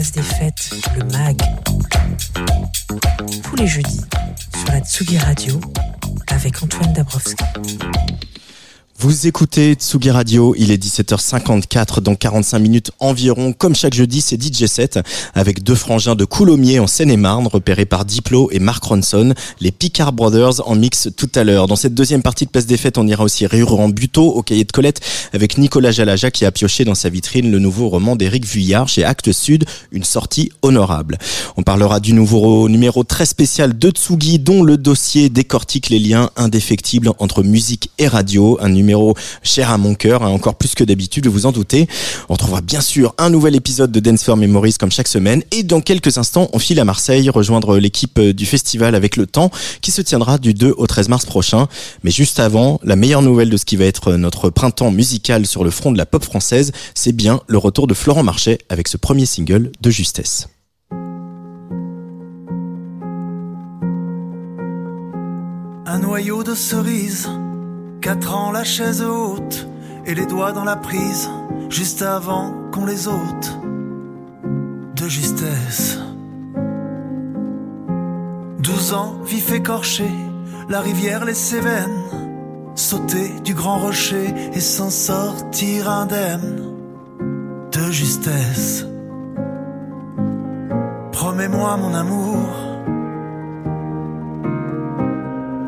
Des Fêtes, le MAG. Tous les jeudis sur la Tsugi Radio avec Antoine Dabrowski. Vous écoutez Tsugi Radio, il est 17h54 dans 45 minutes environ. Comme chaque jeudi, c'est DJ 7 avec deux frangins de Coulommiers en Seine-et-Marne repérés par Diplo et Mark Ronson, les Picard Brothers en mix tout à l'heure. Dans cette deuxième partie de Place des Fêtes, on ira aussi rire en buto au cahier de Colette avec Nicolas Jalaja qui a pioché dans sa vitrine le nouveau roman d'Éric Vuillard chez Actes Sud, une sortie honorable. On parlera du nouveau numéro très spécial de Tsugi dont le dossier décortique les liens indéfectibles entre musique et radio, un numéro cher à mon cœur, hein, encore plus que d'habitude, vous en doutez. On retrouvera bien sûr un nouvel épisode de Dance for Memories comme chaque semaine. Et dans quelques instants, on file à Marseille rejoindre l'équipe euh, du festival avec le temps qui se tiendra du 2 au 13 mars prochain. Mais juste avant, la meilleure nouvelle de ce qui va être notre printemps musical sur le front de la pop française, c'est bien le retour de Florent Marchais avec ce premier single de justesse. Un noyau de cerise Quatre ans la chaise haute et les doigts dans la prise, juste avant qu'on les ôte de justesse. Douze ans, vif écorché, la rivière les Cévennes, sauter du grand rocher et s'en sortir indemne de justesse. Promets-moi mon amour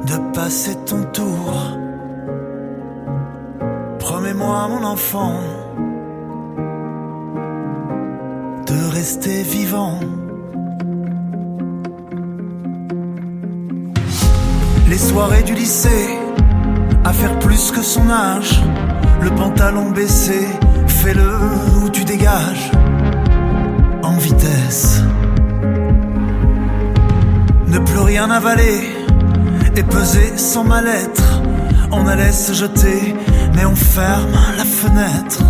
de passer ton tour Promets-moi, mon enfant, de rester vivant. Les soirées du lycée, à faire plus que son âge, le pantalon baissé, fais-le ou tu dégages, en vitesse. Ne plus rien avaler et peser sans mal-être, on allait se jeter mais on ferme la fenêtre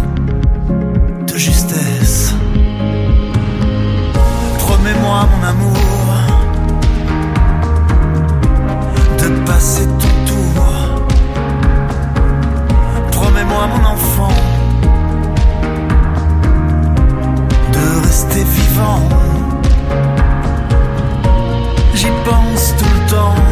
de justesse. Promets-moi, mon amour, de passer ton tour. Promets-moi, mon enfant, de rester vivant. J'y pense tout le temps.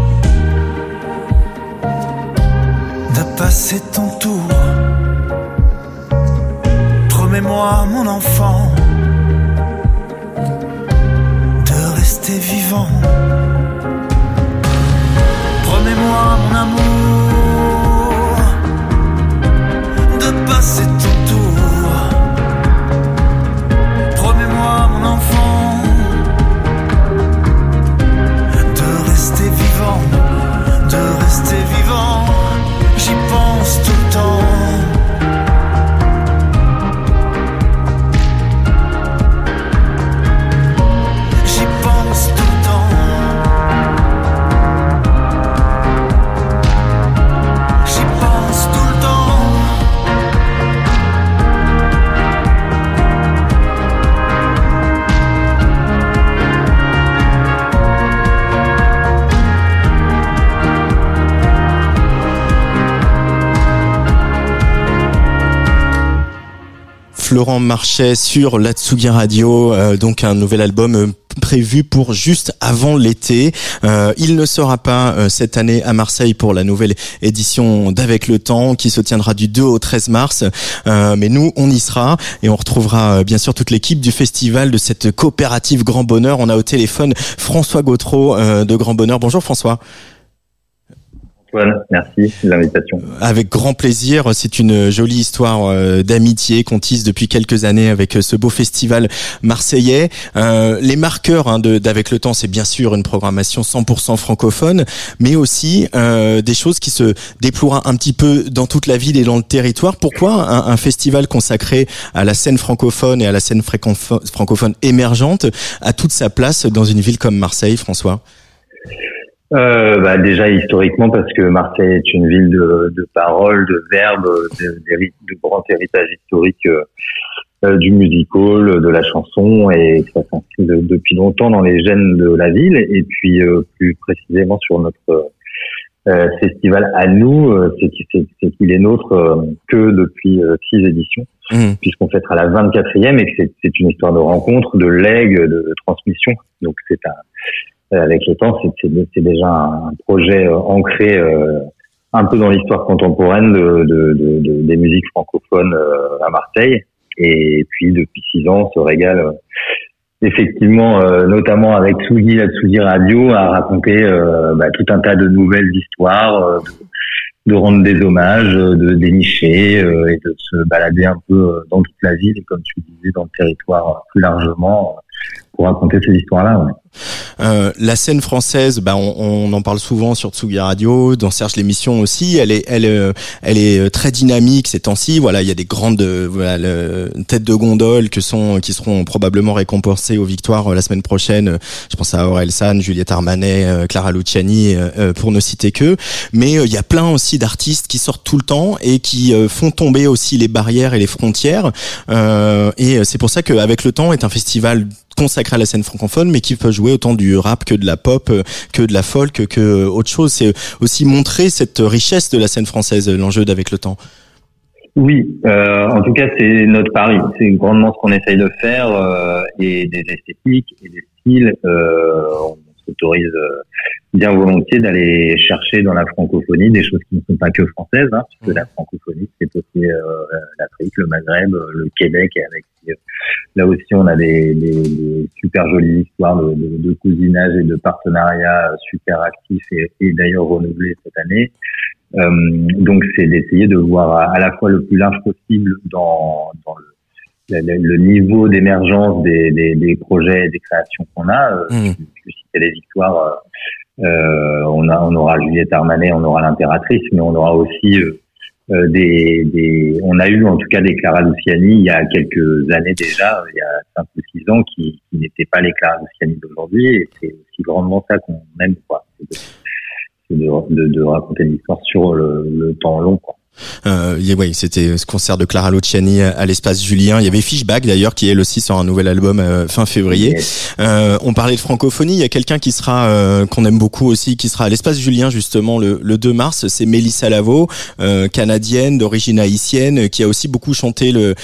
passer ton tour. Promets-moi, mon enfant, de rester vivant. Promets-moi, mon amour, de passer ton Florent Marchais sur la Tsugi Radio, euh, donc un nouvel album euh, prévu pour juste avant l'été. Euh, il ne sera pas cette année à Marseille pour la nouvelle édition d'Avec le Temps qui se tiendra du 2 au 13 mars. mais nous, on y sera et on retrouvera bien sûr toute l'équipe du festival de cette coopérative Grand Bonheur. On a au téléphone François Gautreau de Grand Bonheur. Bonjour François. Antoine, merci de l'invitation. Avec grand plaisir, c'est une jolie histoire euh, d'amitié qu'on tisse depuis quelques années avec euh, ce beau festival marseillais. Euh, les marqueurs hein, d'avec le temps, c'est bien sûr une programmation 100% francophone, mais aussi des choses qui se déploient un petit peu dans toute la ville et dans le territoire. Pourquoi un festival consacré à la scène francophone et à la scène francophone émergente a toute sa place dans une ville comme Marseille, François? Euh, bah déjà historiquement parce que Marseille est une ville de, de paroles, de verbes, de, de, de grand héritage historique euh, euh, du musical, de la chanson et ça s'inscrit depuis longtemps dans les gènes de la ville et puis euh, plus précisément sur notre festival à nous, c'est qu'il est, nôtre que depuis six éditions mmh. puisqu'on fêtera la 24e et que c'est une histoire de rencontre, de legs, de, transmission. Donc c'est un euh, avec le temps, c'est déjà un projet euh, ancré euh, un peu dans l'histoire contemporaine de, de, de, des musiques francophones à Marseille. Et puis depuis six ans, on se régale effectivement, notamment avec Tsugi, la Tsugi Radio, à raconter bah, tout un tas de nouvelles histoires, de, rendre des hommages, de dénicher et de se balader un peu dans toute la ville et comme tu disais, dans le territoire plus largement pour raconter ces histoires-là. Euh, la scène française, bah, on, on, en parle souvent sur Tsugi Radio, dans Serge l'émission aussi. Elle est, elle, euh, elle est euh, très dynamique ces temps-ci. Voilà, il y a des grandes voilà, têtes de gondole que sont, qui seront probablement récompensées aux victoires la semaine prochaine. Je pense à Aurel San, Juliette Armanet, Clara Luciani, pour ne citer que. Mais il y a plein aussi d'artistes qui sortent tout le temps et qui font tomber aussi les barrières et les frontières. et c'est pour ça qu'avec le temps est un festival consacré à la scène francophone, mais qui peut jouer autant du rap que de la pop, euh, que de la folk, que autre chose. C'est aussi montrer cette richesse de la scène française, l'enjeu d'avec le temps. Oui, euh, en tout cas, c'est notre pari. C'est grandement ce qu'on essaye de faire euh, et des esthétiques et des styles. Euh, s'autorise euh, bien volontiers d'aller chercher dans la francophonie des choses qui ne sont pas que françaises, hein, puisque la francophonie, c'est aussi euh, l'Afrique, le Maghreb, le Québec, et avec euh, là aussi on a des, des, des super jolies histoires de, de, de, cousinage et de partenariat super actifs et, et d'ailleurs renouvelés cette année. Euh, donc c'est d'essayer de voir à, à, la fois le plus large possible dans, dans le le, niveau d'émergence des, des, des, projets et des créations qu'on a. Euh, mmh. Je, les victoires. Euh, euh, on, a, on aura Juliette Armanet, on aura l'impératrice, mais on aura aussi euh, euh, des, des, on a eu en tout cas des Clara Luciani il y a quelques années déjà, il y a 5 ou 6 ans, qui, qui n'étaient pas les Clara Luciani d'aujourd'hui. Et c'est aussi grandement ça qu'on aime, quoi. C'est de, de, de, raconter l'histoire sur le, le temps long, quoi. Euh, oui, c'était ce concert de Clara Luciani à l'espace Julien. Il y avait Fishback d'ailleurs qui est aussi sur un nouvel album euh, fin février. Euh, on parlait de francophonie. Il y a quelqu'un qui sera euh, qu'on aime beaucoup aussi, qui sera à l'espace Julien justement le, le 2 mars. C'est Mélissa Lavo, euh, canadienne d'origine haïtienne, qui a aussi beaucoup chanté le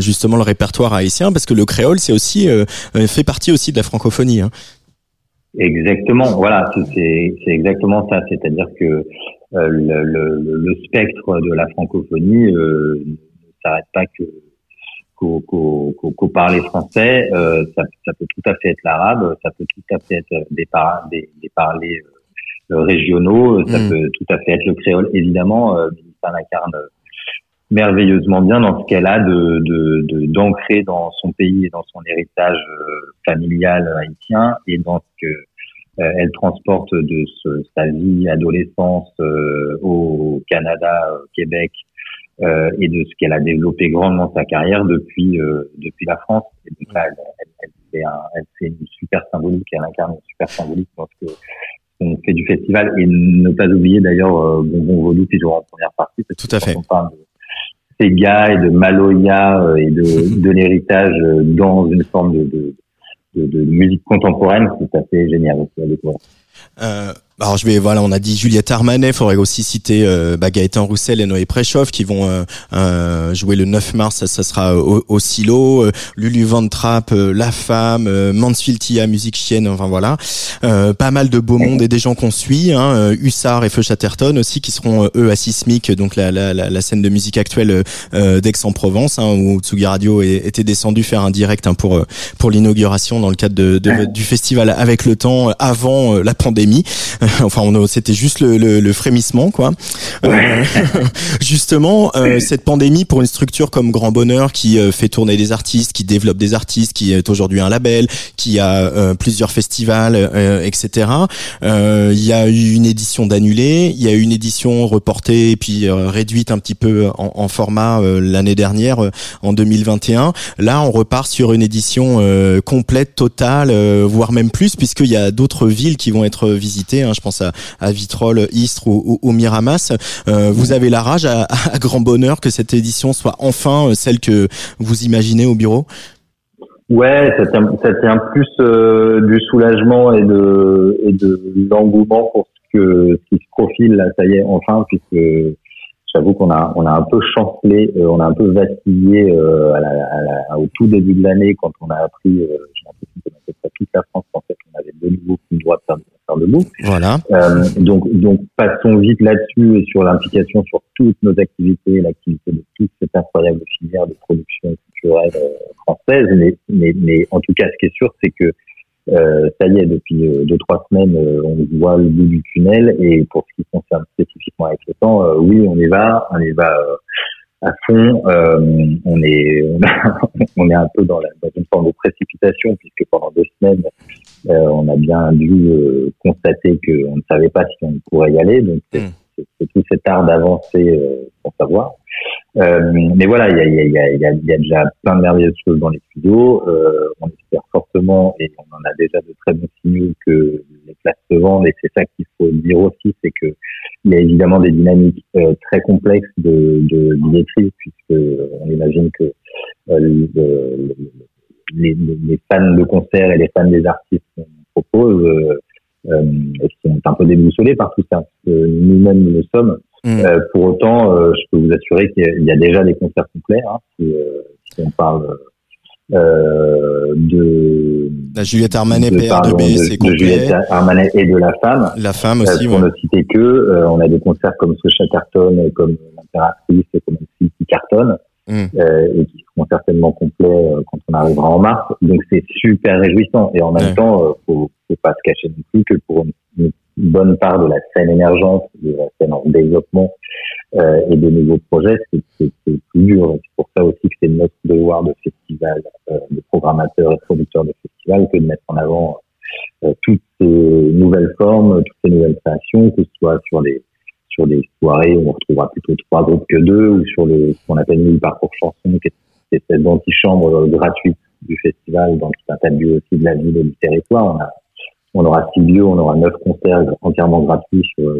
justement le répertoire haïtien parce que le créole c'est aussi fait partie aussi de la francophonie. Hein. Exactement, voilà, c'est exactement ça. C'est-à-dire que euh, le, le, le, spectre de la francophonie euh, ne s'arrête pas que qu'au qu parler français. Euh, ça, ça, peut tout à fait être l'arabe, ça peut tout à fait être des, par, des, des parlers régionaux, ça mm. peut tout à fait être le créole. Évidemment, euh, incarne merveilleusement bien dans ce qu'elle a de d'ancrer de, dans son pays et dans son héritage familial haïtien et dans ce que euh, elle transporte de sa vie adolescence euh, au Canada, au Québec, euh, et de ce qu'elle a développé grandement sa carrière depuis depuis la France. Et donc là, elle, elle, fait un, elle, fait une super symbolique, elle incarne une super symbolique dans ce qu'on fait du festival. Et ne pas oublier d'ailleurs Bonbon Vaudou qui jouera en première partie. Parce Tout à fait. On parle de Sega et de Maloya et de, de l'héritage dans une forme de, de de, de, musique contemporaine, c'est assez génial aussi à découvrir. Euh, alors je vais voilà, on a dit Juliette Armanet, il faudrait aussi citer euh, bah, Gaëtan Roussel et Noé Préchoff qui vont euh, euh, jouer le 9 mars, ça, ça sera au, au, Silo, Lulu Van Trapp, La Femme, Mansfield Tia, Musique Chienne, enfin voilà, pas mal de beau monde et des gens qu'on suit, hein, Hussard et Feu Chatterton aussi qui seront eux à Sismic, donc la, la, la, scène de musique actuelle d'Aix-en-Provence hein, où Tsugi Radio était descendu faire un direct hein, pour pour l'inauguration dans le cadre de, de, du festival avec le temps avant la pandémie. enfin, c'était juste le, le, le, frémissement, quoi. Euh, justement, euh, cette pandémie pour une structure comme Grand Bonheur qui fait tourner des artistes, qui développe des artistes, qui est aujourd'hui un label, qui a plusieurs festivals, etc. Il y a eu une édition d'annulée, il y a eu une édition reportée et puis réduite un petit peu en, en format l'année dernière, en 2021. Là, on repart sur une édition complète, totale, voire même plus, puisqu'il y a d'autres villes qui vont être visitées. Hein, je pense à, à Vitrolles, Istres ou, Miramas. Euh, vous avez la rage à, à, grand bonheur que cette édition soit enfin euh, celle que vous imaginez au bureau? Ouais, ça tient, ça tient plus euh, du soulagement et de, et de l'engouement pour ce, que, ce qui se profile là. Ça y est, enfin, puisque j'avoue qu'on a, on a un peu chancelé, euh, on a un peu vacillé euh, à la, à la, au tout début de l'année quand on a appris, j'ai l'impression que dans toute la France en fait, on avait de nouveau plus le droit de faire debout. Voilà. Euh, donc, donc passons vite là-dessus et sur l'implication sur toutes nos activités, l'activité de toute cette incroyable filière de production culturelle euh, française. Mais, mais, mais en tout cas, ce qui est sûr, c'est que euh, ça y est, depuis euh, deux trois semaines, euh, on voit le bout du tunnel. Et pour ce qui concerne spécifiquement avec le temps, oui, on y va, on y va à fond. on est on, est un peu dans, la, dans une forme de précipitation puisque pendant deux semaines, on a bien dû euh, constater qu'on ne savait pas si on pourrait y aller. Donc c'est hmm. tout cet art d'avancer euh, pour savoir. mais voilà, il y a, y, a, y, a, y a, déjà plein de merveilleuses choses dans les studios. on espère fortement, et on en a déjà de très bons signaux, que les places se vendent. Et c'est ça qu'il faut dire aussi, c'est que il y a évidemment des dynamiques très complexes de, de billetterie, puisque on imagine que le, les, les, fans de concert et les fans des artistes qu'on propose euh, euh, sont un peu déboussolés par tout ça. Nous-mêmes, nous le sommes. Mm. Euh, pour autant, euh, je peux vous assurer qu'il y a déjà des concerts complets. Hein, si, euh, si, on parle de la Juliette Armanet, de, pardon, de, complet. De Juliette Armanet et de la femme. La femme aussi. pour ne citer que, on a des concerts comme ce Chatterton, comme l'impératrice, comme aussi qui cartonnent. Mm. Euh, et qui seront certainement complets euh, quand on arrivera en mars. Donc c'est super réjouissant. Et en même temps, euh, faut, faut pas se cacher non plus que pour une, bonne part de la scène émergente, de la scène en développement euh, et de nouveaux projets, c'est plus dur. C'est pour ça aussi que c'est notre devoir de festival, euh, de programmateurs et producteurs de festival, que de mettre en avant toutes ces nouvelles formes, toutes ces nouvelles créations, que ce soit sur les sur des soirées où on retrouvera plutôt trois groupes que deux, ou sur le, ce qu'on appelle nous le parcours chanson, qui est cette antichambre gratuite du festival dans tout un tas de lieux aussi de la ville et du territoire. On, a, on aura six lieux, on aura neuf concerts entièrement gratuits sur,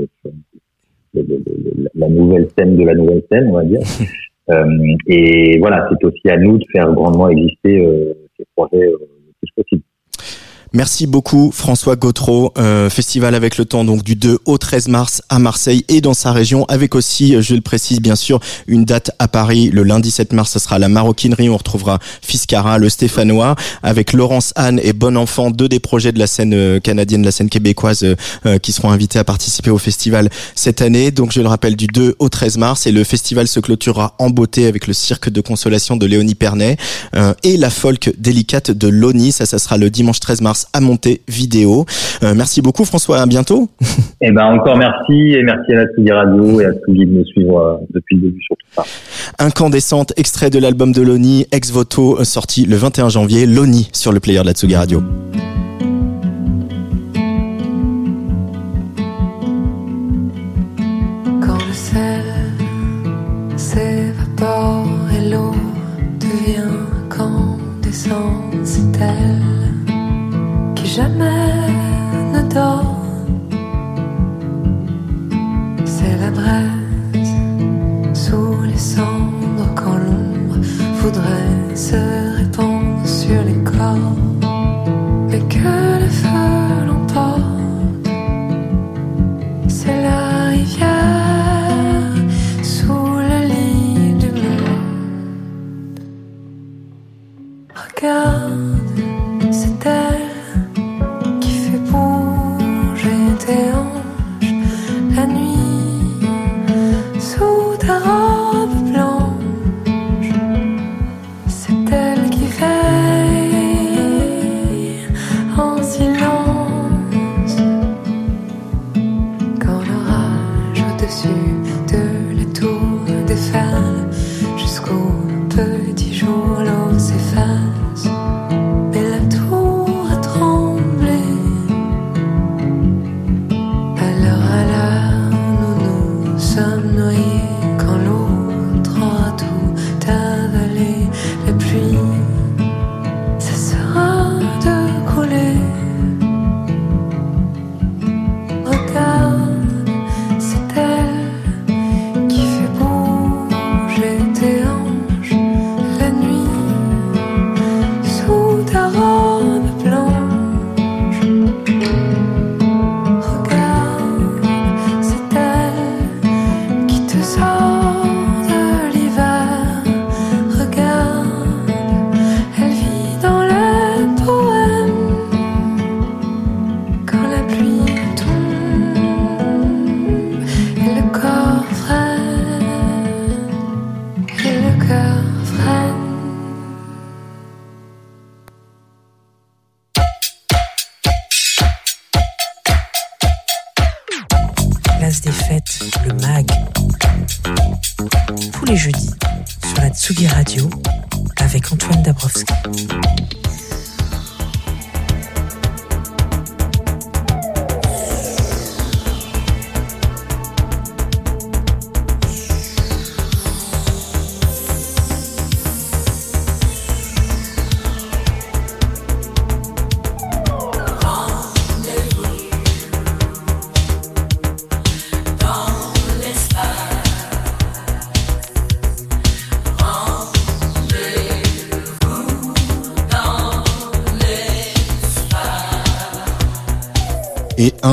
la nouvelle scène de la nouvelle scène, on va dire. euh, et voilà, c'est aussi à nous de faire grandement exister euh, ces projets euh, le plus possible. Merci beaucoup François Gautreau, euh, festival avec le temps donc du 2 au 13 mars à Marseille et dans sa région avec aussi, euh, je le précise bien sûr, une date à Paris. Le lundi 7 mars, ce sera la maroquinerie, on retrouvera Fiscara, le Stéphanois avec Laurence Anne et Bon Enfant, deux des projets de la scène euh, canadienne, la scène québécoise euh, qui seront invités à participer au festival cette année. Donc je le rappelle du 2 au 13 mars et le festival se clôturera en beauté avec le cirque de consolation de Léonie Pernet et la folk délicate de Loni, ça ça sera le dimanche 13 mars à monter vidéo. Euh, merci beaucoup François, à bientôt. Eh ben encore merci et merci à la Tsugi Radio et à Tsugi de me suivre euh, depuis le début sur tout ça. Incandescente, extrait de l'album de Loni, ex voto, euh, sorti le 21 janvier, Loni sur le player de la Tsugi Radio. Quand le sel s'évapore et l'eau devient incandescente, c'est elle jamais ne dort. C'est la braise sous les cendres quand l'ombre voudrait se répandre sur les corps. Mais que le feu l'emporte, c'est la rivière sous le lit du monde. Regarde, c'est Tsugi Radio avec Antoine Dabrowski.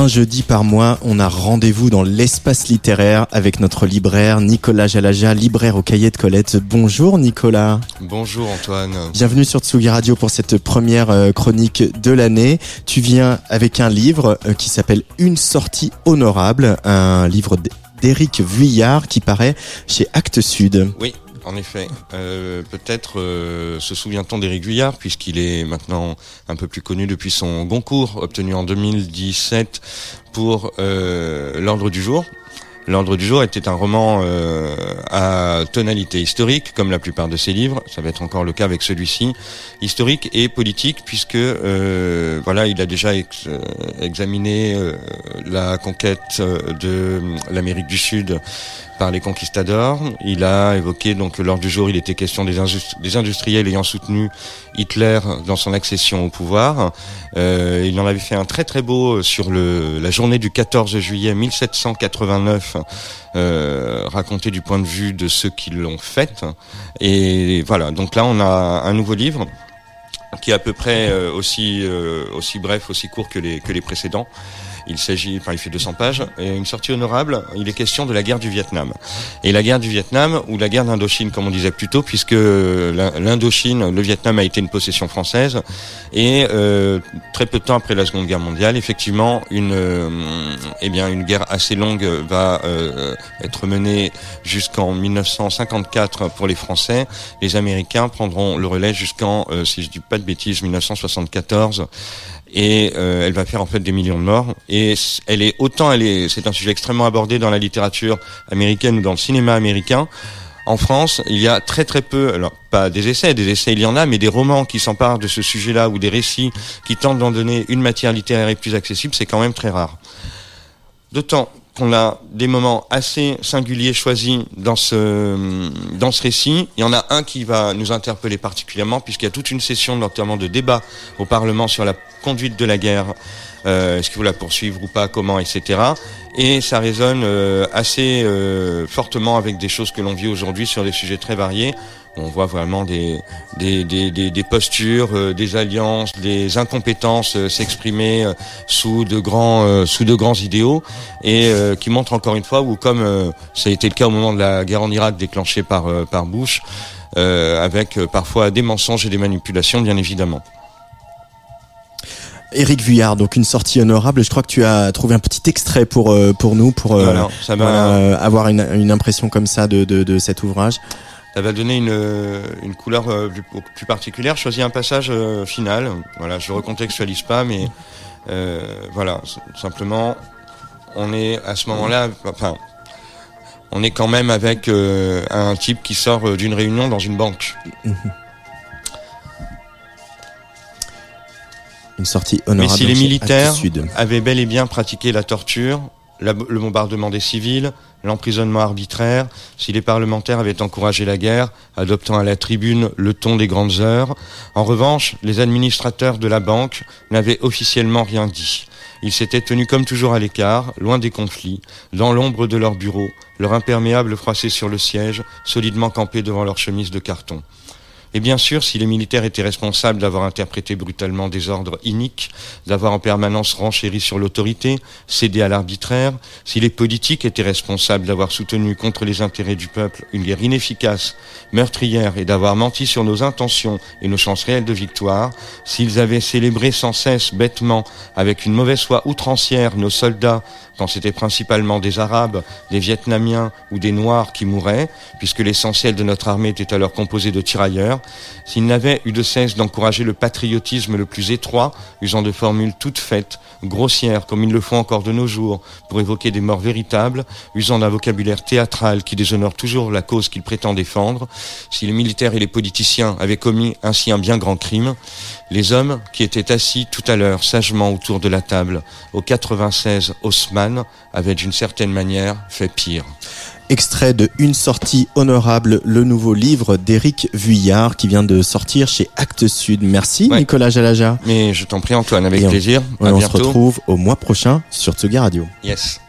Un jeudi par mois, on a rendez-vous dans l'espace littéraire avec notre libraire Nicolas Jalaja, libraire au cahier de Colette. Bonjour Nicolas. Bonjour Antoine. Bienvenue sur Tsugi Radio pour cette première euh, chronique de l'année. Tu viens avec un livre euh, qui s'appelle Une sortie honorable, un livre d'Éric Vuillard qui paraît chez Actes Sud. Oui, en effet. Euh, Peut-être euh, se souvient-on d'Éric Vuillard, puisqu'il est maintenant un peu plus connu depuis son Goncourt, obtenu en 2017 pour euh, L'Ordre du jour. L'Ordre du jour était un roman euh, à tonalité historique, comme la plupart de ses livres. Ça va être encore le cas avec celui-ci, historique et politique, puisque euh, voilà, il a déjà euh, examiné la conquête de l'Amérique du Sud par les conquistadors. Il a évoqué donc lors du jour, il était question des, industri- des industriels ayant soutenu Hitler dans son accession au pouvoir. Euh, il en avait fait un très très beau sur le, la journée du 14 juillet 1789, euh, raconté du point de vue de ceux qui l'ont faite. Et voilà, donc là on a un nouveau livre qui est à peu près euh, aussi euh, aussi bref, aussi court que les que les précédents. Il s'agit, enfin, il fait 200 pages. Et une sortie honorable. Il est question de la guerre du Vietnam. Et la guerre du Vietnam ou la guerre d'Indochine, comme on disait plus tôt, puisque l'In- l'Indochine, le Vietnam a été une possession française. Et euh, très peu de temps après la Seconde Guerre mondiale, effectivement, une euh, eh bien une guerre assez longue va euh, être menée jusqu'en 1954 pour les Français. Les Américains prendront le relais jusqu'en, euh, si je dis pas de bêtises, 1974 et euh, elle va faire en fait des millions de morts et elle est autant elle est c'est un sujet extrêmement abordé dans la littérature américaine ou dans le cinéma américain en France, il y a très très peu, alors pas des essais, des essais il y en a, mais des romans qui s'emparent de ce sujet-là ou des récits qui tentent d'en donner une matière littéraire et plus accessible, c'est quand même très rare. D'autant qu'on a des moments assez singuliers choisis dans ce, dans ce récit. Il y en a un qui va nous interpeller particulièrement puisqu'il y a toute une session notamment de débat au Parlement sur la conduite de la guerre. Euh, Est-ce qu'il faut la poursuivre ou pas, comment, etc. Et ça résonne euh, assez euh, fortement avec des choses que l'on vit aujourd'hui sur des sujets très variés. On voit vraiment des, des, des, des, des postures, euh, des alliances, des incompétences euh, s'exprimer euh, sous de grands euh, sous de grands idéaux et euh, qui montrent encore une fois où comme euh, ça a été le cas au moment de la guerre en Irak déclenchée par euh, par Bush, euh, avec euh, parfois des mensonges et des manipulations bien évidemment. Éric Vuillard, donc une sortie honorable. Je crois que tu as trouvé un petit extrait pour euh, pour nous, pour euh, Voilà, ça euh, avoir une, une impression comme ça de, de, de cet ouvrage. Ça va donner une, une couleur euh, plus, plus particulière. Choisis un passage euh, final. Voilà, je recontextualise pas, mais euh, voilà, simplement, on est à ce moment-là, enfin, on est quand même avec euh, un type qui sort d'une réunion dans une banque. Une sortie honorable. Mais si les militaires avaient bel et bien pratiqué la torture, le bombardement des civils, l'emprisonnement arbitraire, si les parlementaires avaient encouragé la guerre, adoptant à la tribune le ton des grandes heures, en revanche, les administrateurs de la banque n'avaient officiellement rien dit. Ils s'étaient tenus comme toujours à l'écart, loin des conflits, dans l'ombre de leur bureau, leur imperméable froissé sur le siège, solidement campés devant leur chemise de carton. Et bien sûr, si les militaires étaient responsables d'avoir interprété brutalement des ordres iniques, d'avoir en permanence renchéri sur l'autorité, cédé à l'arbitraire, si les politiques étaient responsables d'avoir soutenu contre les intérêts du peuple une guerre inefficace, meurtrière et d'avoir menti sur nos intentions et nos chances réelles de victoire, s'ils avaient célébré sans cesse bêtement, avec une mauvaise foi outrancière, nos soldats, quand c'était principalement des Arabes, des Vietnamiens ou des Noirs qui mouraient, puisque l'essentiel de notre armée était alors composé de tirailleurs, cœur, s'il n'avait eu de cesse d'encourager le patriotisme le plus étroit, usant de formules toutes faites, grossières comme ils le font encore de nos jours, pour évoquer des morts véritables, usant d'un vocabulaire théâtral qui déshonore toujours la cause qu'il prétend défendre, si les militaires et les politiciens avaient commis ainsi un bien grand crime, les hommes qui étaient assis tout à l'heure sagement autour de la table au 96 Haussmann avaient d'une certaine manière fait pire. Extrait de Une sortie honorable, le nouveau livre d'Éric Vuillard qui vient de sortir chez Actes Sud. Merci Ouais. Nicolas Jalaja. Mais je t'en prie Antoine, avec Et plaisir. À on se retrouve au mois prochain sur Tsugi Radio. Yes.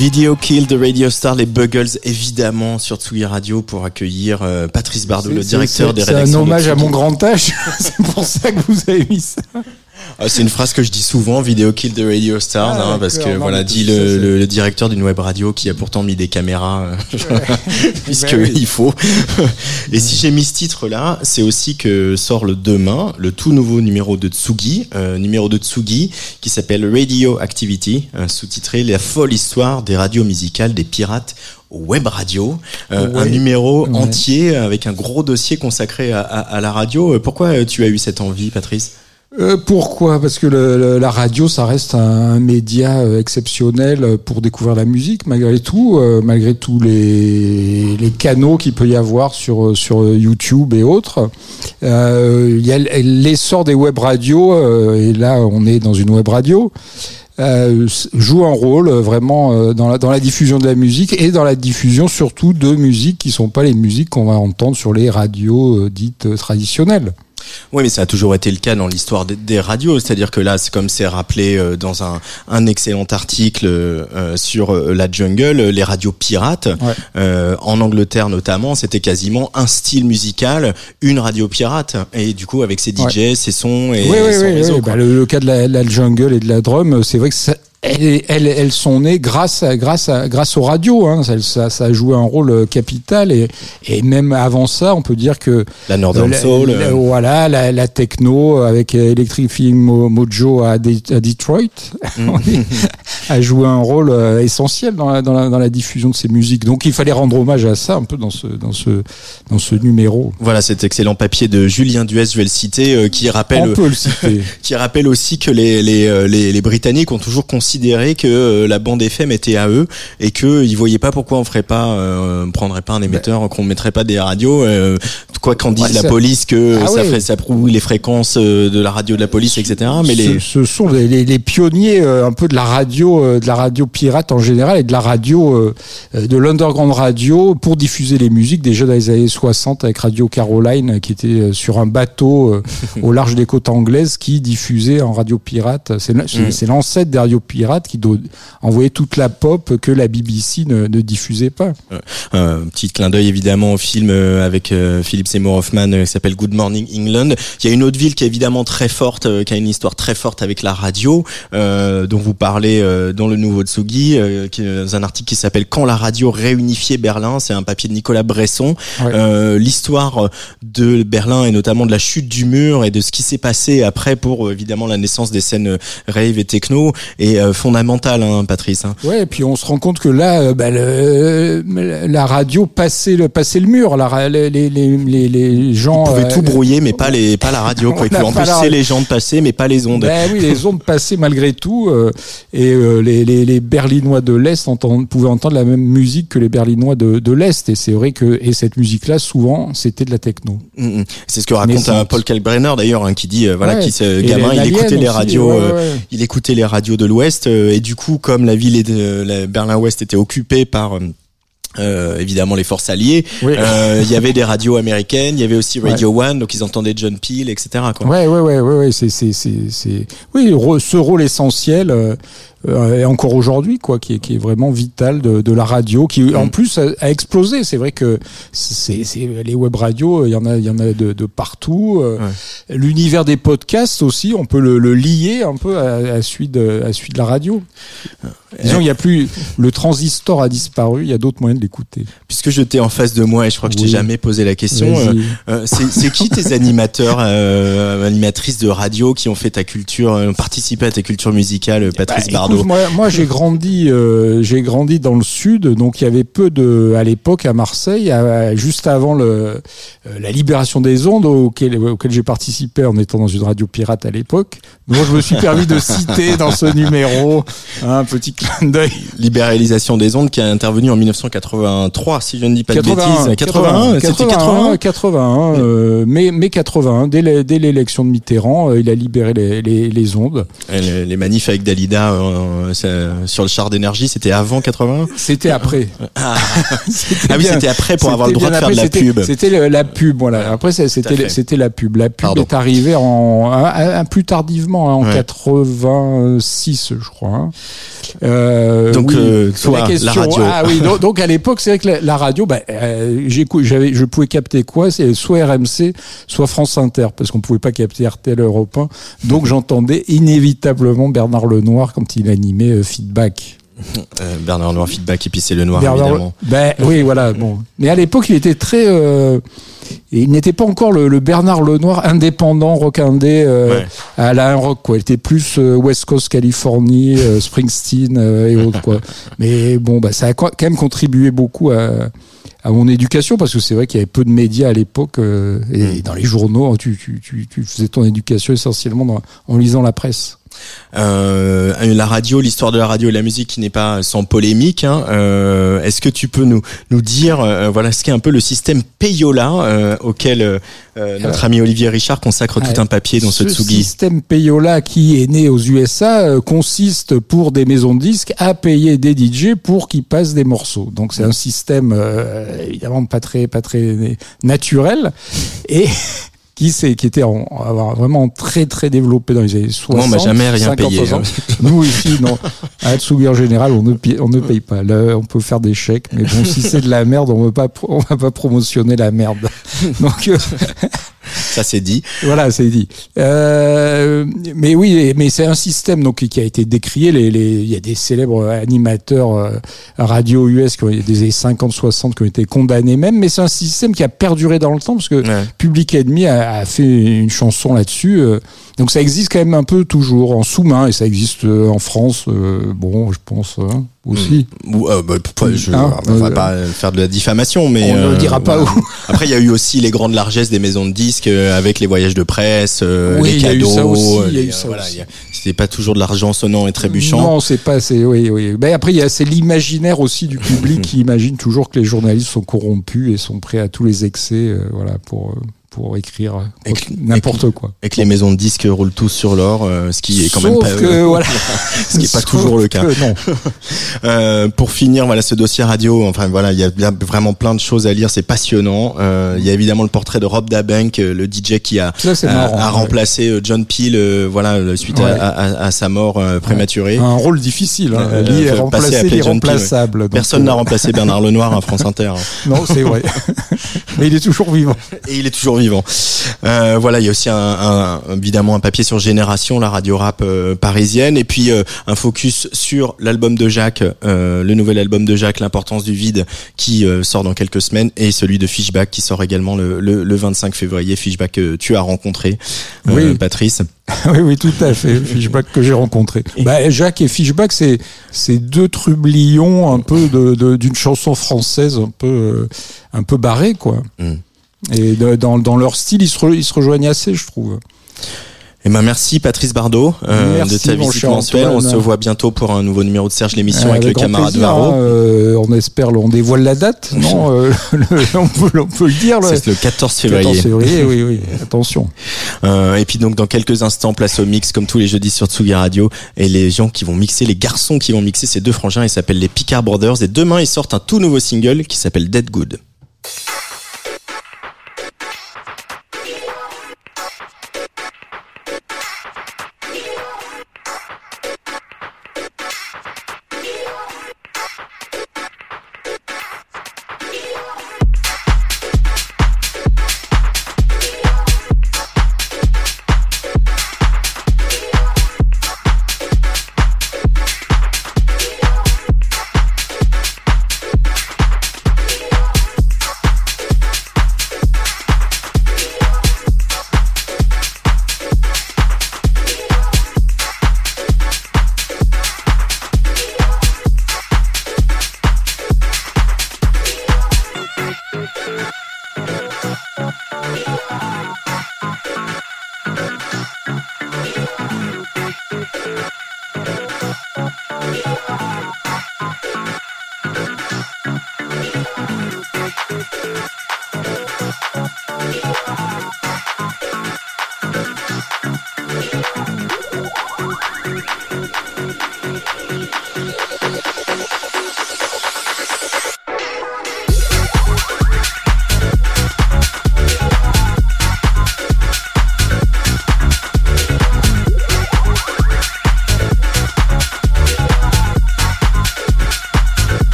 Video Kill the Radio Star, les Buggles, évidemment, sur Tsugi Radio pour accueillir euh, Patrice Bardot, le C'est- directeur c'est- des C'est rédactions. un de hommage à mon grand âge. c'est pour ça que vous avez mis ça. Ah, c'est une phrase que je dis souvent, Video Kill the Radio Star, Ah, hein, parce que non, voilà, dit le, directeur d'une web radio qui a pourtant mis des caméras, euh, puisque Ben oui. il faut. Et si j'ai mis ce titre-là, c'est aussi que sort le demain le tout nouveau numéro de Tsugi, euh, numéro de Tsugi, qui s'appelle Radio Activity, euh, sous-titré La folle histoire des radios musicales des pirates web radio, Euh, Ouais. un numéro Ouais. entier avec un gros dossier consacré à, à- à la radio. Pourquoi tu as eu cette envie, Patrice? Euh, pourquoi? Parce que le- le- la radio, ça reste un média euh, exceptionnel pour découvrir la musique, malgré tout, euh, malgré tous les, les canaux qu'il peut y avoir sur, sur YouTube et autres. Euh, Il y a l'essor des web radios, euh, et là, on est dans une web radio. euh, joue un rôle euh, vraiment euh, dans la, dans la diffusion de la musique et dans la diffusion surtout de musiques qui sont pas les musiques qu'on va entendre sur les radios euh, dites euh, traditionnelles. Oui, mais ça a toujours été le cas dans l'histoire des, des radios. C'est-à-dire que là, c'est comme c'est rappelé euh, dans un, un excellent article euh, sur euh, la jungle, euh, les radios pirates, Ouais. euh, en Angleterre notamment, c'était quasiment un style musical, une radio pirate. Et du coup, avec ses DJ, ses sons et oui, oui, son oui, réseau. Bah, le, le cas de la, la jungle et de la drum, euh, c'est vrai que ça, elles, elles, elles sont nées grâce à, grâce à, grâce aux radios. Hein. Ça, ça, ça a joué un rôle euh, capital et, et même avant ça, on peut dire que la Northern la- Soul. la- euh, voilà, la, la techno avec euh, Mo- Mojo à, Detroit Mm. a joué un rôle euh, essentiel dans la, dans, la, dans la diffusion de ces musiques. Donc il fallait rendre hommage à ça un peu dans ce, dans ce, dans ce numéro. Voilà cet excellent papier de Julien Duès, je vais le citer, euh, qui rappelle On peut le citer. qui rappelle aussi que les, les, euh, les, les Britanniques ont toujours considéré que euh, la bande FM était à eux et que ils voyaient pas pourquoi on ferait pas, euh, on prendrait pas un émetteur, qu'on mettrait pas des radios. euh, quoi qu'en dise Ouais, la ça- police que Ah ça ouais. ferait, ça prouve les fréquences de la radio de la police, etc. Mais ce, les ce sont les, les, les pionniers un peu de la radio, de la radio pirate en général et de la radio, de l'underground radio pour diffuser les musiques déjà dans les années 60 avec Radio Caroline qui était sur un bateau au large des côtes anglaises qui diffusait en radio pirate. C'est Mm. c'est l'ancêtre des radios pirates qui do- envoyait toute la pop que la BBC ne, ne diffusait pas. Un petit clin d'œil évidemment au film euh, avec euh, Philip Seymour Hoffman euh, qui s'appelle Good Morning England. Il y a une autre ville qui est évidemment très forte, euh, qui a une histoire très forte avec la radio, euh, dont vous parlez euh, dans le nouveau Tsugi, euh, qui est dans un article qui s'appelle Quand la radio réunifiait Berlin. C'est un papier de Nicolas Bresson. Ouais. Euh, L'histoire de Berlin et notamment de la chute du mur et de ce qui s'est passé après pour euh, évidemment la naissance des scènes euh, rave et techno euh, fondamentale, hein, Patrice. hein. Ouais, et puis on se rend compte que là, euh, bah, le- la radio passait le, passait le mur. La, les, les, les, les- les gens. Ils pouvaient euh, tout brouiller, mais pas les, pas la radio. Quoi. Ils pouvaient la empêcher radio. les gens de passer, mais pas les ondes. Ben oui, les ondes passaient malgré tout, euh, et euh, les, Berlinois de l'Est pouvaient entendre la même musique que les Berlinois de, de l'Est, et c'est vrai que et cette musique-là, souvent, c'était de la techno. Mm, mm. C'est ce que raconte un Paul Kalkbrenner d'ailleurs, hein, qui dit euh, voilà, Ouais. qui ce gamin, il écoutait les aussi, radios, ouais, euh, il écoutait les radios de l'Ouest, euh, et du coup, comme la ville de, la Berlin-Ouest était occupée par euh, euh, évidemment les forces alliées, Oui. euh, il y avait des radios américaines, il y avait aussi Radio One, donc ils entendaient John Peel, etc. Quoi. Ouais, ouais, ouais, ouais, ouais, c'est, c'est, c'est, oui, ce rôle essentiel, et encore aujourd'hui, quoi, qui est, qui est vraiment vital de, de la radio, qui en Mm. plus a, a explosé. C'est vrai que c'est, c'est les web radios, il y en a, il y en a de, de partout. euh, L'univers des podcasts aussi, on peut le, le lier un peu à, à celui de, à celui de la radio. Disons, il y a plus, le transistor a disparu, il y a d'autres moyens de l'écouter. Puisque je t'ai en face de moi et je crois que je t'ai jamais posé la question, euh, euh, c'est c'est qui tes animateurs, euh, animatrices de radio qui ont fait ta culture, euh, participé à ta culture musicale, euh, Patrice Bah, Bardot écoute, moi, moi j'ai grandi, euh, j'ai grandi dans le sud, donc il y avait peu de, à l'époque à Marseille, à- juste avant le, euh, la libération des ondes auquel, auquel j'ai participé en étant dans une radio pirate à l'époque. Donc je me suis permis de citer dans ce numéro un petit clin d'œil. Libéralisation des ondes qui a intervenu en 1983, si je ne dis pas de 81, bêtises. 81, c'était 81. 81, euh, mai, mai 81, dès l'é- dès l'élection de Mitterrand, euh, il a libéré les, les, les ondes. Les, les manifs avec Dalida euh, ça- sur le char d'énergie, c'était avant 81 C'était après. Ah, C'était Ah oui, c'était après pour avoir le droit de faire de la pub. c'était- la pub, voilà. Après, c'était la pub. La pub Pardon. est arrivée en un, un- plus tardivement, hein, en Ouais. 86, je crois. hein. Euh, Donc, oui. euh, toi, la radio. Ah oui, donc, donc à l'époque, c'est vrai que la, la radio, bah, euh, j'avais, je pouvais capter quoi? C'est soit RMC, soit France Inter, parce qu'on pouvait pas capter RTL Europe 1. Donc j'entendais inévitablement Bernard Lenoir quand il animait euh, Feedback. Euh, Bernard Noir feedback et puis c'est le noir Bernard- évidemment. Ben oui, voilà. Bon, mais à l'époque, il était très. euh, il n'était pas encore le, le Bernard Lenoir indépendant, rock indé euh, Ouais. à la un rock quoi. Il était plus West Coast Californie, Springsteen et autres quoi. Mais bon, bah ça a quand même contribué beaucoup à à mon éducation parce que c'est vrai qu'il y avait peu de médias à l'époque et dans les journaux tu, tu, tu, tu faisais ton éducation essentiellement dans- en lisant la presse. Euh, la radio, l'histoire de la radio et la musique qui n'est pas sans polémique. Hein. Euh, Est-ce que tu peux nous nous dire, euh, voilà, ce qu'est un peu le système Payola euh, auquel euh, euh, notre ami Olivier Richard consacre tout un papier dans ce, Ce Tsugi. système Payola qui est né aux USA euh, consiste pour des maisons de disques à payer des DJ pour qu'ils passent des morceaux. Donc c'est un système euh, évidemment pas très pas très naturel et qui était en, vraiment très très développé dans les années 60. Moi, on m'a jamais rien 50, payé, 60. Nous ici non, à Tsugi en général on ne paye, on ne paye pas. Là, on peut faire des chèques mais bon si c'est de la merde on on va pas promotionner la merde. Donc euh, Ça c'est dit. voilà, c'est dit. Euh, mais oui, mais c'est un système donc qui a été décrié. Les, les, il y a des célèbres animateurs euh, radio US qui ont des années 50-60 qui ont été condamnés même. Mais c'est un système qui a perduré dans le temps parce que Ouais. Public Enemy a, a fait une chanson là-dessus. euh, donc ça existe quand même un peu toujours en sous-main et ça existe euh, en France. euh, bon, je pense hein, aussi. Ou, euh, bah, je, Hein, on va euh, pas faire de la diffamation, mais On ne le dira pas où. Après, il y a eu aussi les grandes largesses des maisons de disques avec les voyages de presse, Oui, les cadeaux. voilà, C'était pas toujours de l'argent sonnant et trébuchant. Non, c'est pas, c'est, oui, oui. Ben après, il y a, c'est l'imaginaire aussi du public qui imagine toujours que les journalistes sont corrompus et sont prêts à tous les excès, voilà, pour, pour écrire euh, n'importe quoi. Et que les maisons de disques roulent tous sur l'or, euh, ce qui est quand même pas, que, voilà. ce qui est pas Sauf toujours le cas. non. Euh, pour finir, voilà ce dossier radio. Enfin voilà, il y a il y a vraiment plein de choses à lire. C'est passionnant. Il y a évidemment le portrait de Rob Dabank, le DJ qui a Ça, a, marrant, a ouais. remplacé John Peel, voilà suite à- Ouais. à, à- à sa mort prématurée. Un rôle difficile, hein. Lui, l'irremplaçable. Donc, Personne n'a remplacé Bernard Lenoir à France Inter. Non, c'est vrai. Mais il est toujours vivant. Et il est toujours Euh, voilà, il y a aussi un, un- évidemment un papier sur Génération, la radio rap euh, parisienne, et puis euh, un focus sur l'album de Jacques, le nouvel album de Jacques, l'importance du vide, qui sort dans quelques semaines, et celui de Fishback qui sort également le, le, le 25 février. Fishback que tu as rencontré, Oui. Patrice. oui, oui, tout à fait. Fishback que j'ai rencontré. Bah, Jacques et Fishback, c'est c'est deux trublions un peu de de- d'une chanson française un peu un peu barrée quoi. Mm. Et de- dans dans leur style, ils se re- ils se rejoignent assez, je trouve. Eh ben merci Patrice Bardot euh, Merci, de ta visite mensuelle. On se voit bientôt pour un nouveau numéro de Serge l'émission Euh, avec, le camarade plaisir, Varro. hein, euh, on espère, on dévoile la date, non euh, le- on, peut, on peut le dire. C'est le 14 14 février. février, oui, oui, attention. Et puis donc dans quelques instants, place au mix comme tous les jeudis sur Tsugi Radio. Et les gens qui vont mixer, les garçons qui vont mixer, ces deux frangins, ils s'appellent les Picard Brothers. Et demain, ils sortent un tout nouveau single qui s'appelle Dead Good.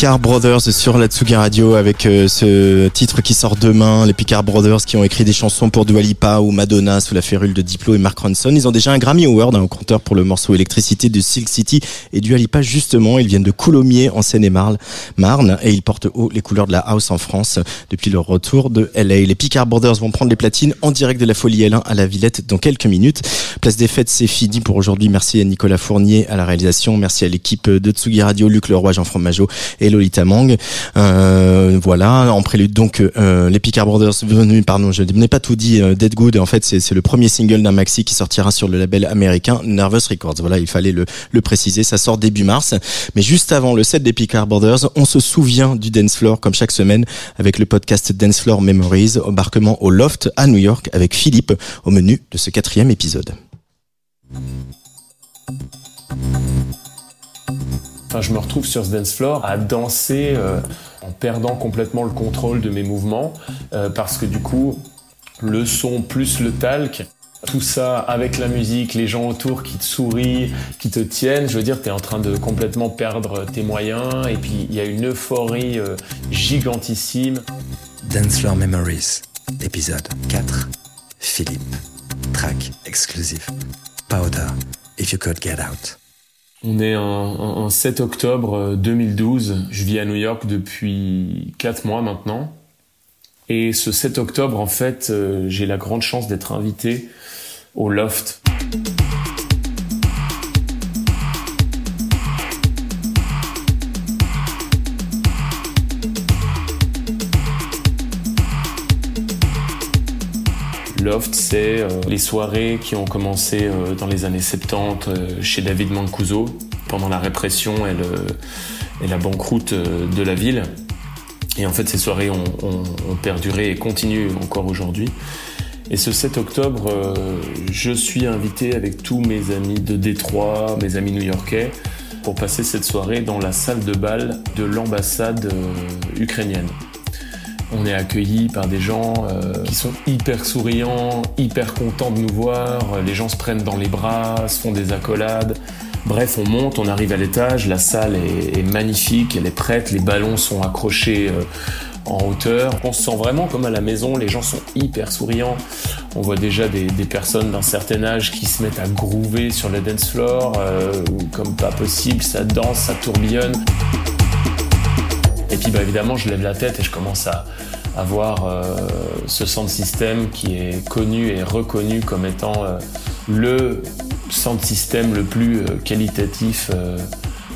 Picard Brothers sur la Tsugi Radio avec euh, ce titre qui sort demain. Les Picard Brothers qui ont écrit des chansons pour Dua Lipa ou Madonna sous la férule de Diplo et Mark Ronson. Ils ont déjà un Grammy Award hein, au compteur pour le morceau Électricité de Silk City et Dua Lipa justement. Ils viennent de Coulommiers en Seine-et-Marne Marne, et ils portent haut les couleurs de la house en France depuis leur retour de LA. Les Picard Brothers vont prendre les platines en direct de la Folie L1 à la Villette dans quelques minutes. Place des fêtes, c'est fini pour aujourd'hui. Merci à Nicolas Fournier à la réalisation. Merci à l'équipe de Tsugi Radio, Luc Leroy, Jean Fromageau et Lolita Mang. Euh, voilà, en prélude donc euh, les Picard Brothers venus, pardon, je n'ai pas tout dit. euh, Dead Good, en fait, c'est le premier single d'un maxi qui sortira sur le label américain Nervous Records. Voilà, il fallait le, le préciser. Ça sort début mars. Mais juste avant le set des Picard Brothers, on se souvient du dance floor comme chaque semaine avec le podcast Dance Floor Memories, embarquement au Loft à New York avec Philippe au menu de ce quatrième épisode. Enfin, je me retrouve sur ce dance floor à danser euh, en perdant complètement le contrôle de mes mouvements euh, parce que du coup, le son plus le talc, tout ça avec la musique, les gens autour qui te sourient, qui te tiennent, je veux dire, tu es en train de complètement perdre tes moyens et puis il y a une euphorie euh, gigantissime. Dance Floor Memories, épisode 4. Philippe. Track exclusif. Powder, If You Could Get Out. On est en, en- en 7 octobre euh, 2012. Je vis à New York depuis 4 mois maintenant. Et ce 7 octobre, en fait, euh, j'ai la grande chance d'être invité au Loft. Loft, c'est euh, les soirées qui ont commencé euh, dans les années 70 euh, chez David Mancuso pendant la répression et, la banqueroute de la ville. Et en fait, ces soirées ont, perduré et continuent encore aujourd'hui. Et ce 7 octobre, je suis invité avec tous mes amis de Détroit, mes amis new-yorkais, pour passer cette soirée dans la salle de bal de l'ambassade ukrainienne. On est accueillis par des gens euh, qui sont hyper souriants, hyper contents de nous voir. Les gens se prennent dans les bras, se font des accolades. Bref, on monte, on arrive à l'étage, la salle est, magnifique, elle est prête, les ballons sont accrochés euh, en hauteur. On se sent vraiment comme à la maison, les gens sont hyper souriants. On voit déjà des, des personnes d'un certain âge qui se mettent à groover sur le dance floor, euh, comme pas possible, ça danse, ça tourbillonne. Et puis bah, évidemment, je lève la tête et je commence à, à voir euh, ce sound system qui est connu et reconnu comme étant euh, le sound system le plus euh, qualitatif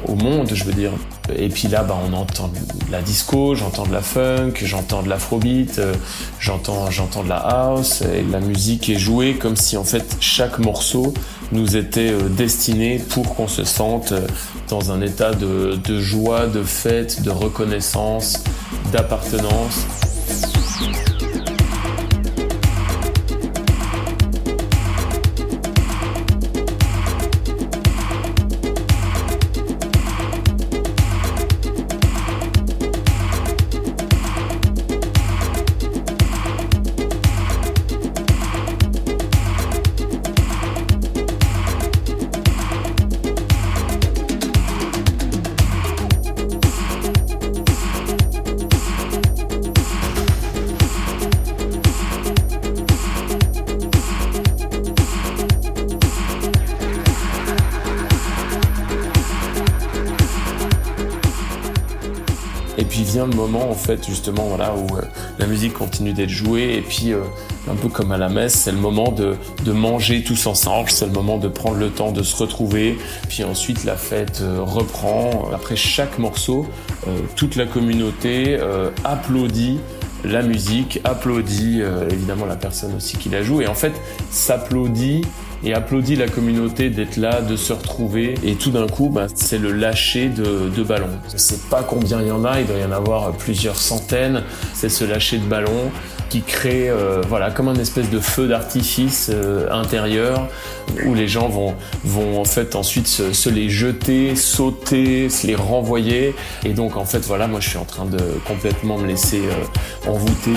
au monde, je veux dire. Et puis là, bah, on entend la disco, j'entends de la funk, j'entends de l'afrobeat, j'entends, j'entends de la house, et la musique est jouée comme si en fait chaque morceau nous était euh, destiné pour qu'on se sente euh, dans un état de, de joie, de fête, de reconnaissance, d'appartenance. Le moment en fait justement voilà où euh, la musique continue d'être jouée et puis euh, un peu comme à la messe c'est le moment de, de manger tous ensemble c'est le moment de prendre le temps de se retrouver puis ensuite la fête euh, reprend. Après chaque morceau toute la communauté applaudit la musique applaudit évidemment la personne aussi qui la joue et en fait s'applaudit et applaudit la communauté d'être là, de se retrouver. Et tout d'un coup, bah, c'est le lâcher de, de ballons. Je sais pas combien il y en a, il doit y en avoir plusieurs centaines. C'est ce lâcher de ballons qui crée, euh, voilà, comme un espèce de feu d'artifice euh, intérieur où les gens vont, en fait ensuite se, se les jeter, sauter, se les renvoyer. Et donc en fait, voilà, moi je suis en train de complètement me laisser euh, envoûter.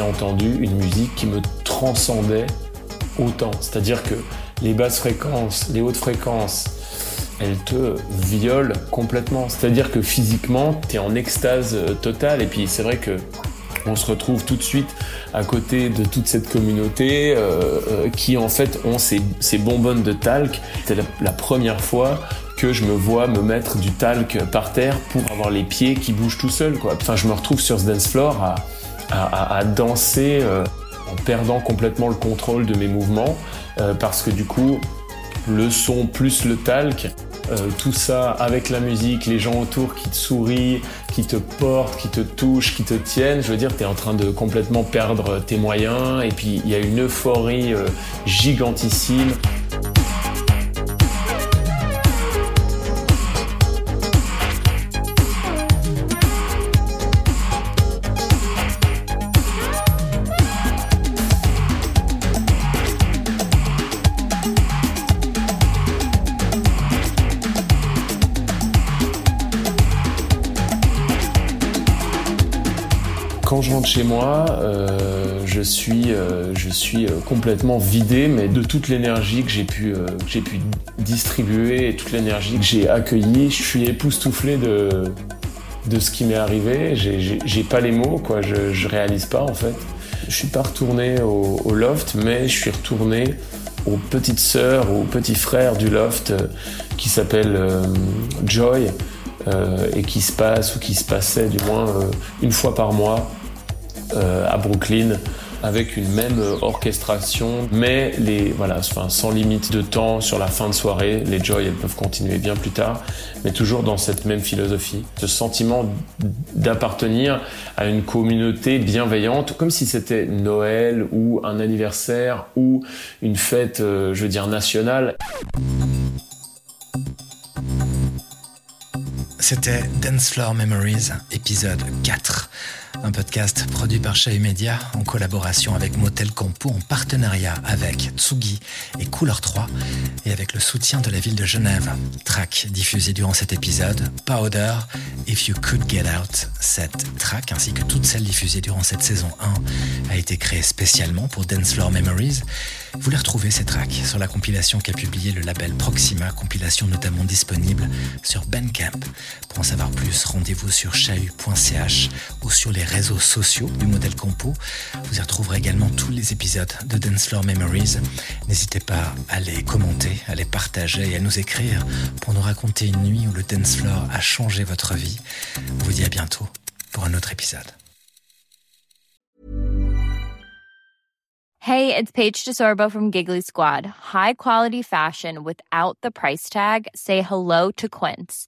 Entendu une musique qui me transcendait autant. C'est-à-dire que les basses fréquences, les hautes fréquences, elles te violent complètement. C'est-à-dire que physiquement, tu es en extase euh, totale. Et puis c'est vrai que on se retrouve tout de suite à côté de toute cette communauté euh, euh, qui en fait ont ces, bonbonnes de talc. C'était la, première fois que je me vois me mettre du talc par terre pour avoir les pieds qui bougent tout seuls. Enfin, je me retrouve sur ce dance floor à, à, danser euh, en perdant complètement le contrôle de mes mouvements euh, parce que du coup, le son plus le talc, euh, tout ça avec la musique, les gens autour qui te sourient, qui te portent, qui te touchent, qui te tiennent, je veux dire, tu es en train de complètement perdre tes moyens et puis il y a une euphorie gigantissime. Chez moi, euh, je suis, euh, je suis euh, complètement vidé, mais de toute l'énergie que j'ai pu, pu distribuer et toute l'énergie que j'ai accueillie, je suis époustouflé de, de ce qui m'est arrivé. J'ai- pas les mots, quoi. Je, je réalise pas en fait. Je suis pas retourné au, loft, mais je suis retourné aux petites sœurs, aux petits frères du loft qui s'appellent euh, Joy et qui se passe ou qui se passait du moins une fois par mois euh, à Brooklyn avec une même orchestration, mais les voilà, sans limite de temps sur la fin de soirée. Les Joy, elles peuvent continuer bien plus tard, mais toujours dans cette même philosophie, ce sentiment d'appartenir à une communauté bienveillante, comme si c'était Noël ou un anniversaire ou une fête, euh, je veux dire nationale. C'était Dance Floor Memories, épisode 4. Un podcast produit par Chez Media en collaboration avec Motel Campo en partenariat avec Tsugi et Couleur 3 et avec le soutien de la ville de Genève. Track diffusé durant cet épisode, Powder, If You Could Get Out. Cette track ainsi que toutes celles diffusées durant cette saison 1 a été créée spécialement pour Dance Floor Memories. Vous les retrouvez ces tracks sur la compilation qu'a publié le label Proxima, compilation notamment disponible sur Bandcamp. Pour en savoir plus, rendez-vous sur chahut.ch ou sur les réseaux sociaux du modèle Compo. Vous y retrouverez également tous les épisodes de Dance Floor Memories. N'hésitez pas à les commenter, à les partager et à nous écrire pour nous raconter une nuit où le dance floor a changé votre vie. On vous dit à bientôt pour un autre épisode. Hey, it's Paige DeSorbo from Giggly Squad. High quality fashion without the price tag. Say hello to Quince.